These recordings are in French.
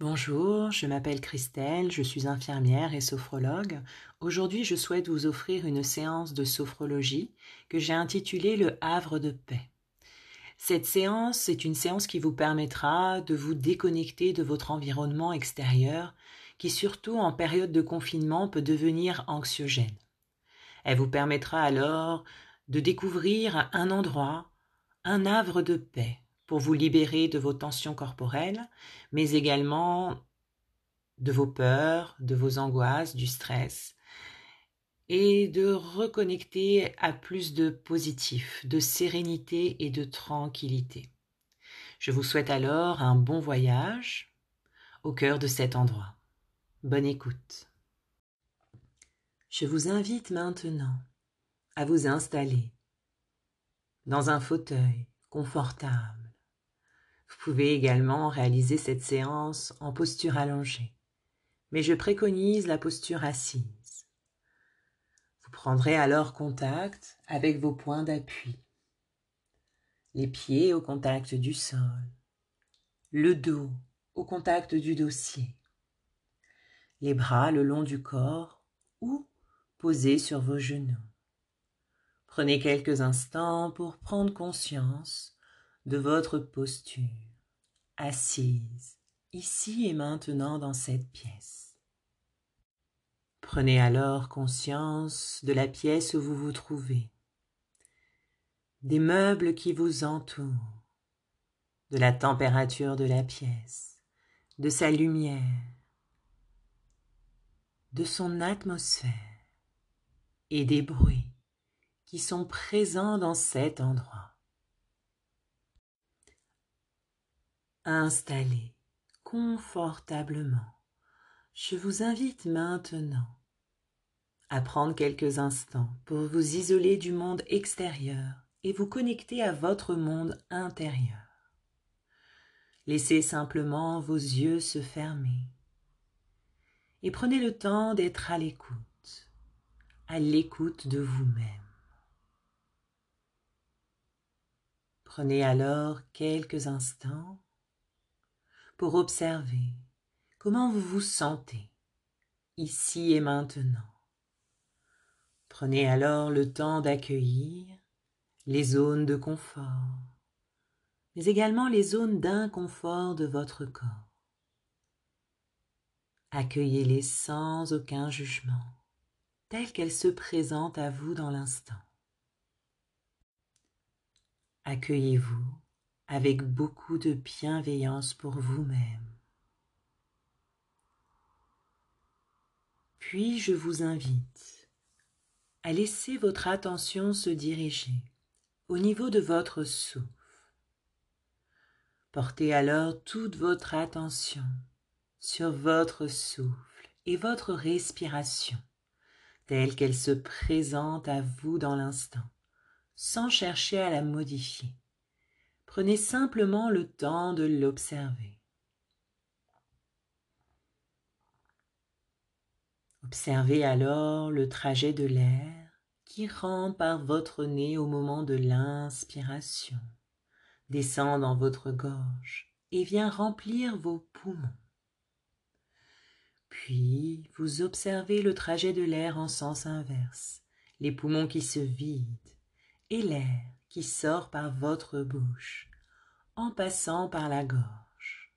Bonjour, je m'appelle Christelle, je suis infirmière et sophrologue. Aujourd'hui, je souhaite vous offrir une séance de sophrologie que j'ai intitulée Le Havre de paix. Cette séance est une séance qui vous permettra de vous déconnecter de votre environnement extérieur qui surtout en période de confinement peut devenir anxiogène. Elle vous permettra alors de découvrir un endroit, un havre de paix, pour vous libérer de vos tensions corporelles, mais également de vos peurs, de vos angoisses, du stress, et de reconnecter à plus de positif, de sérénité et de tranquillité. Je vous souhaite alors un bon voyage au cœur de cet endroit. Bonne écoute. Je vous invite maintenant à vous installer dans un fauteuil confortable vous pouvez également réaliser cette séance en posture allongée, mais je préconise la posture assise. Vous prendrez alors contact avec vos points d'appui, les pieds au contact du sol, le dos au contact du dossier, les bras le long du corps ou posés sur vos genoux. Prenez quelques instants pour prendre conscience de votre posture, assise, ici et maintenant dans cette pièce. Prenez alors conscience de la pièce où vous vous trouvez, des meubles qui vous entourent, de la température de la pièce, de sa lumière, de son atmosphère et des bruits qui sont présents dans cet endroit. Installé confortablement, je vous invite maintenant à prendre quelques instants pour vous isoler du monde extérieur et vous connecter à votre monde intérieur. Laissez simplement vos yeux se fermer et prenez le temps d'être à l'écoute, à l'écoute de vous-même. Prenez alors quelques instants pour observer comment vous vous sentez ici et maintenant. Prenez alors le temps d'accueillir les zones de confort, mais également les zones d'inconfort de votre corps. Accueillez-les sans aucun jugement, telles qu'elles se présentent à vous dans l'instant. Accueillez-vous avec beaucoup de bienveillance pour vous-même. Puis je vous invite à laisser votre attention se diriger au niveau de votre souffle. Portez alors toute votre attention sur votre souffle et votre respiration telle qu'elle se présente à vous dans l'instant, sans chercher à la modifier. Prenez simplement le temps de l'observer. Observez alors le trajet de l'air qui rentre par votre nez au moment de l'inspiration, descend dans votre gorge et vient remplir vos poumons. Puis vous observez le trajet de l'air en sens inverse, les poumons qui se vident et l'air sort par votre bouche en passant par la gorge.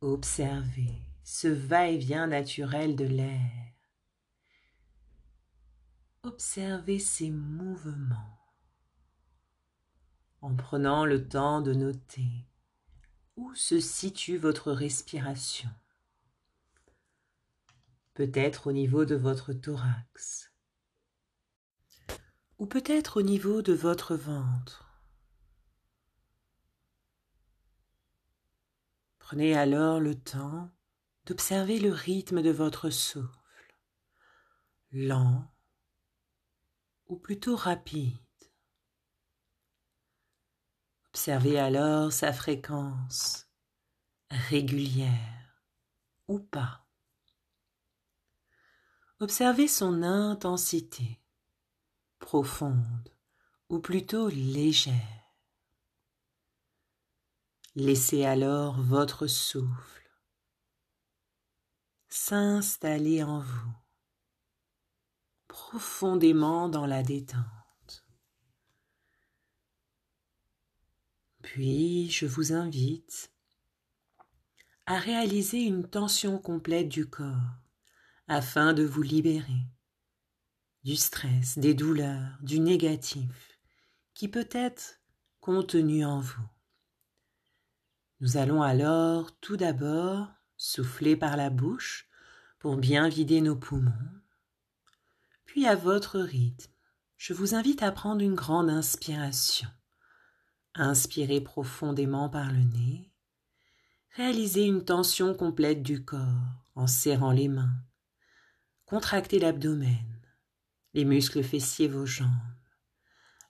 Observez ce va-et-vient naturel de l'air. Observez ces mouvements en prenant le temps de noter où se situe votre respiration. Peut-être au niveau de votre thorax, ou peut-être au niveau de votre ventre. Prenez alors le temps d'observer le rythme de votre souffle, lent ou plutôt rapide. Observez alors sa fréquence régulière ou pas. Observez son intensité profonde ou plutôt légère. Laissez alors votre souffle s'installer en vous profondément dans la détente. Puis je vous invite à réaliser une tension complète du corps afin de vous libérer du stress, des douleurs, du négatif qui peut être contenu en vous. Nous allons alors tout d'abord souffler par la bouche pour bien vider nos poumons. Puis à votre rythme, je vous invite à prendre une grande inspiration. Inspirez profondément par le nez Réalisez une tension complète du corps en serrant les mains. Contractez l'abdomen, les muscles fessiers vos jambes.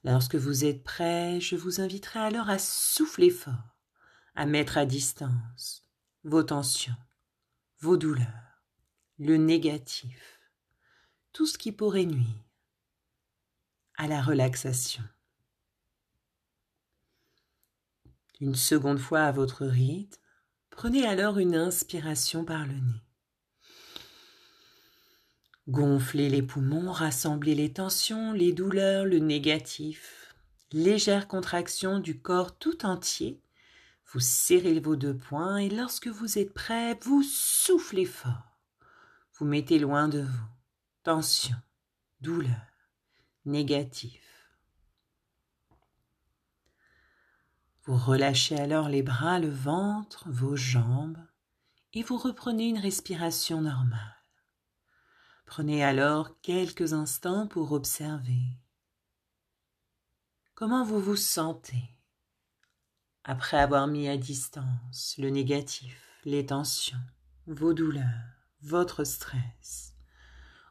Lorsque vous êtes prêt, je vous inviterai alors à souffler fort, à mettre à distance vos tensions, vos douleurs, le négatif, tout ce qui pourrait nuire à la relaxation. Une seconde fois à votre rythme, Prenez alors une inspiration par le nez. Gonflez les poumons, rassemblez les tensions, les douleurs, le négatif. Légère contraction du corps tout entier. Vous serrez vos deux poings et lorsque vous êtes prêt, vous soufflez fort. Vous mettez loin de vous tension, douleur, négatif. Vous relâchez alors les bras, le ventre, vos jambes, et vous reprenez une respiration normale. Prenez alors quelques instants pour observer. Comment vous vous sentez après avoir mis à distance le négatif, les tensions, vos douleurs, votre stress?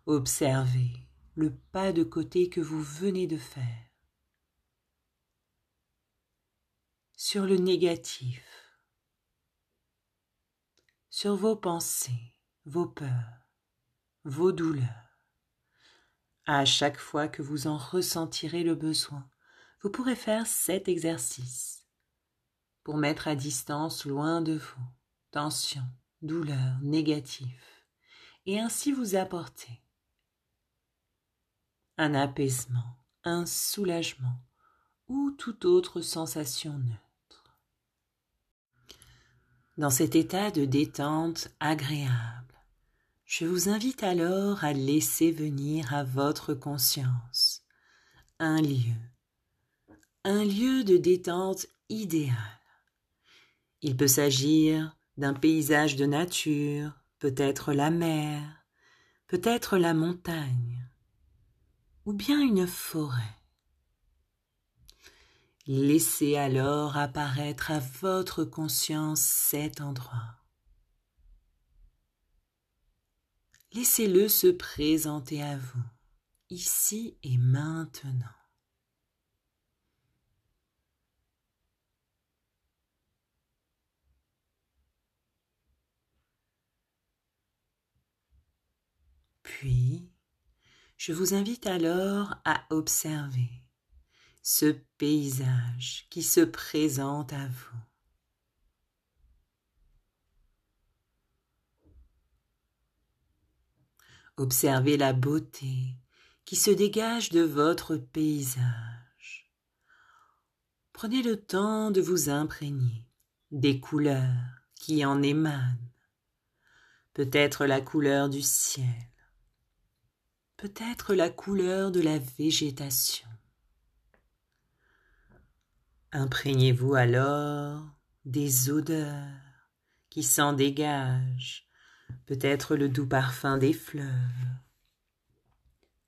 Observez le pas de côté que vous venez de faire. Sur le négatif, sur vos pensées, vos peurs, vos douleurs. À chaque fois que vous en ressentirez le besoin, vous pourrez faire cet exercice pour mettre à distance loin de vous tensions, douleurs, négatifs, et ainsi vous apporter un apaisement, un soulagement ou toute autre sensation neutre. Dans cet état de détente agréable, je vous invite alors à laisser venir à votre conscience un lieu, un lieu de détente idéal. Il peut s'agir d'un paysage de nature, peut-être la mer, peut-être la montagne, ou bien une forêt. Laissez alors apparaître à votre conscience cet endroit. Laissez-le se présenter à vous, ici et maintenant. Puis, je vous invite alors à observer ce paysage qui se présente à vous. Observez la beauté qui se dégage de votre paysage. Prenez le temps de vous imprégner des couleurs qui en émanent. Peut-être la couleur du ciel, peut-être la couleur de la végétation. Imprégnez-vous alors des odeurs qui s'en dégagent, peut-être le doux parfum des fleurs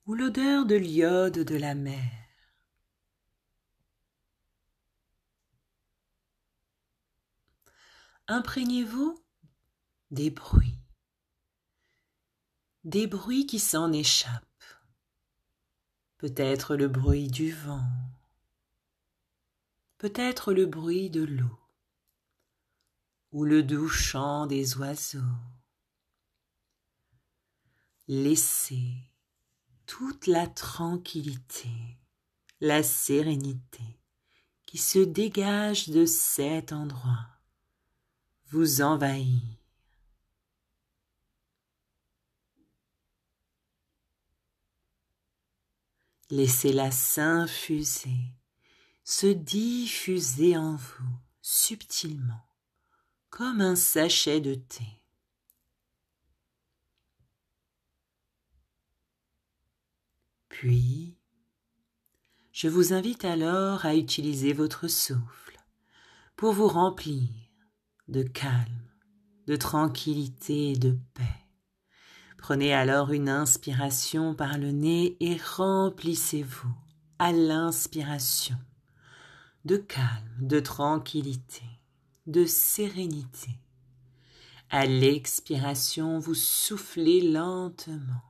ou l'odeur de l'iode de la mer. Imprégnez-vous des bruits, des bruits qui s'en échappent, peut-être le bruit du vent, peut-être le bruit de l'eau ou le doux chant des oiseaux. Laissez toute la tranquillité, la sérénité qui se dégage de cet endroit vous envahir. Laissez-la s'infuser, se diffuser en vous subtilement, comme un sachet de thé. Puis, je vous invite alors à utiliser votre souffle pour vous remplir de calme, de tranquillité et de paix. Prenez alors une inspiration par le nez et remplissez-vous à l'inspiration de calme, de tranquillité, de sérénité. À l'expiration, vous soufflez lentement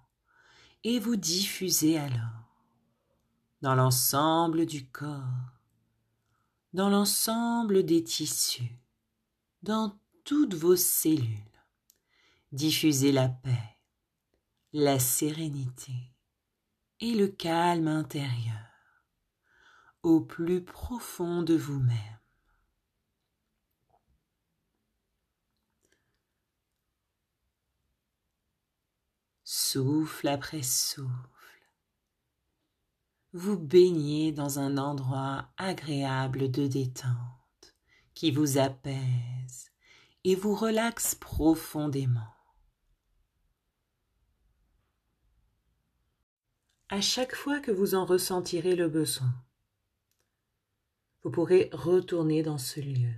et vous diffusez alors dans l'ensemble du corps, dans l'ensemble des tissus, dans toutes vos cellules. Diffusez la paix, la sérénité et le calme intérieur au plus profond de vous-même. Souffle après souffle, vous baignez dans un endroit agréable de détente qui vous apaise et vous relaxe profondément. À chaque fois que vous en ressentirez le besoin, vous pourrez retourner dans ce lieu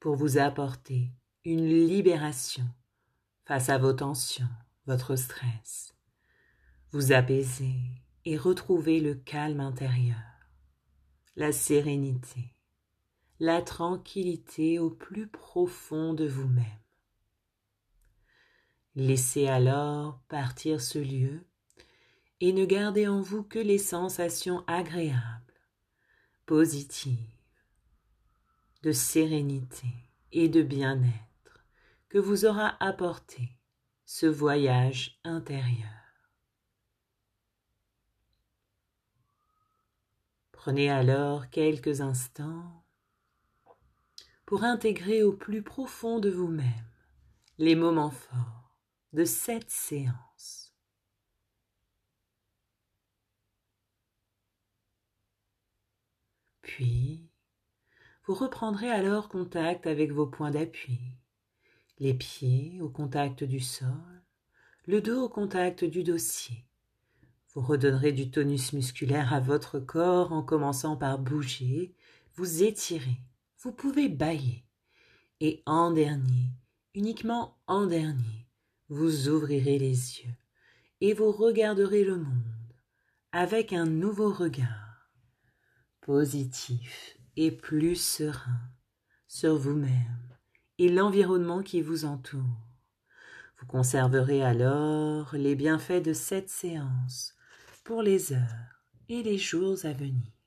pour vous apporter une libération face à vos tensions, votre stress, vous apaiser et retrouver le calme intérieur, la sérénité, la tranquillité au plus profond de vous-même. Laissez alors partir ce lieu et ne gardez en vous que les sensations agréables positive, de sérénité et de bien-être que vous aura apporté ce voyage intérieur. Prenez alors quelques instants pour intégrer au plus profond de vous-même les moments forts de cette séance. Puis, vous reprendrez alors contact avec vos points d'appui, les pieds au contact du sol, le dos au contact du dossier. Vous redonnerez du tonus musculaire à votre corps en commençant par bouger, vous étirer, vous pouvez bailler. Et en dernier, uniquement en dernier, vous ouvrirez les yeux et vous regarderez le monde avec un nouveau regard positif et plus serein sur vous-même et l'environnement qui vous entoure. Vous conserverez alors les bienfaits de cette séance pour les heures et les jours à venir.